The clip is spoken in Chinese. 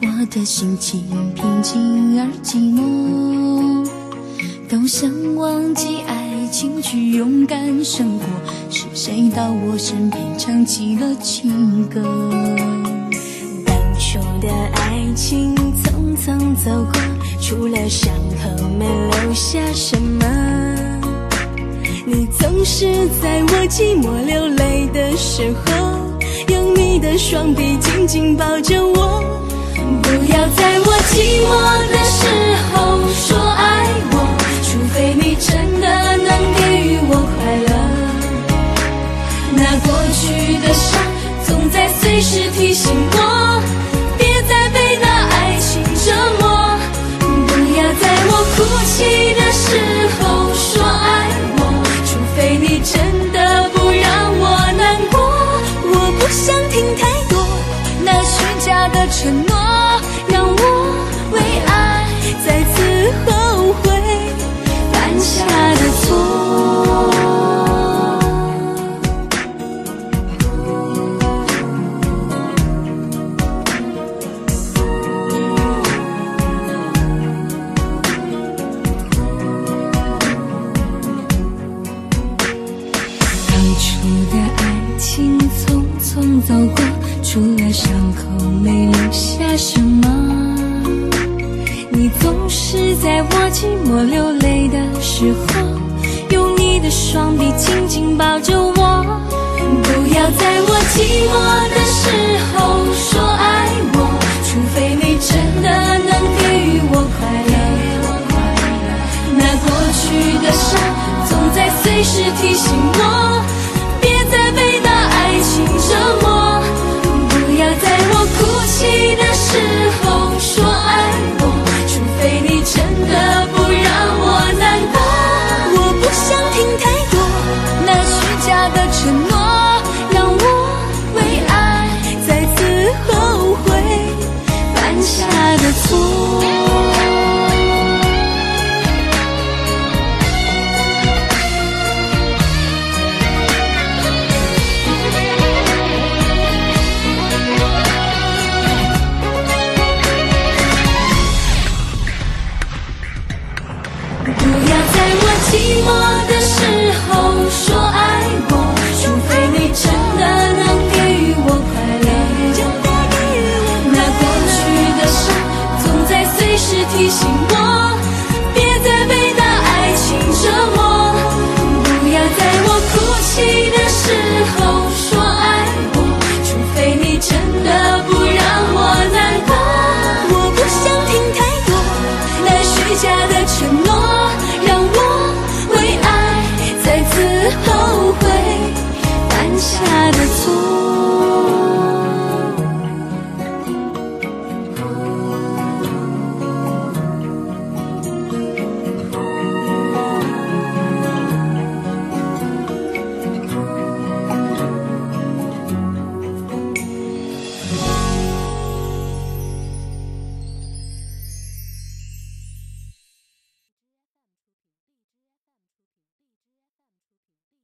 我的心情平静而寂寞，都想忘记爱情，去勇敢生活。是谁到我身边唱起了情歌？当初的爱情匆匆走过，除了伤口没留下什么。你总是在我寂寞流泪的时候，用你的双臂紧紧抱着我。真走过，除了伤口没留下什么。你总是在我寂寞流泪的时候，用你的双臂紧紧抱着我。不要在我寂寞的时候说爱我，除非你真的能给予我快乐。那过去的伤，总在随时提醒我，的错。提醒我别再被那爱情折磨不要在我哭泣的时候说爱。我除非你真的不让我难过。我不想听太多那虚假的承诺让我为爱再次后悔。犯下的错。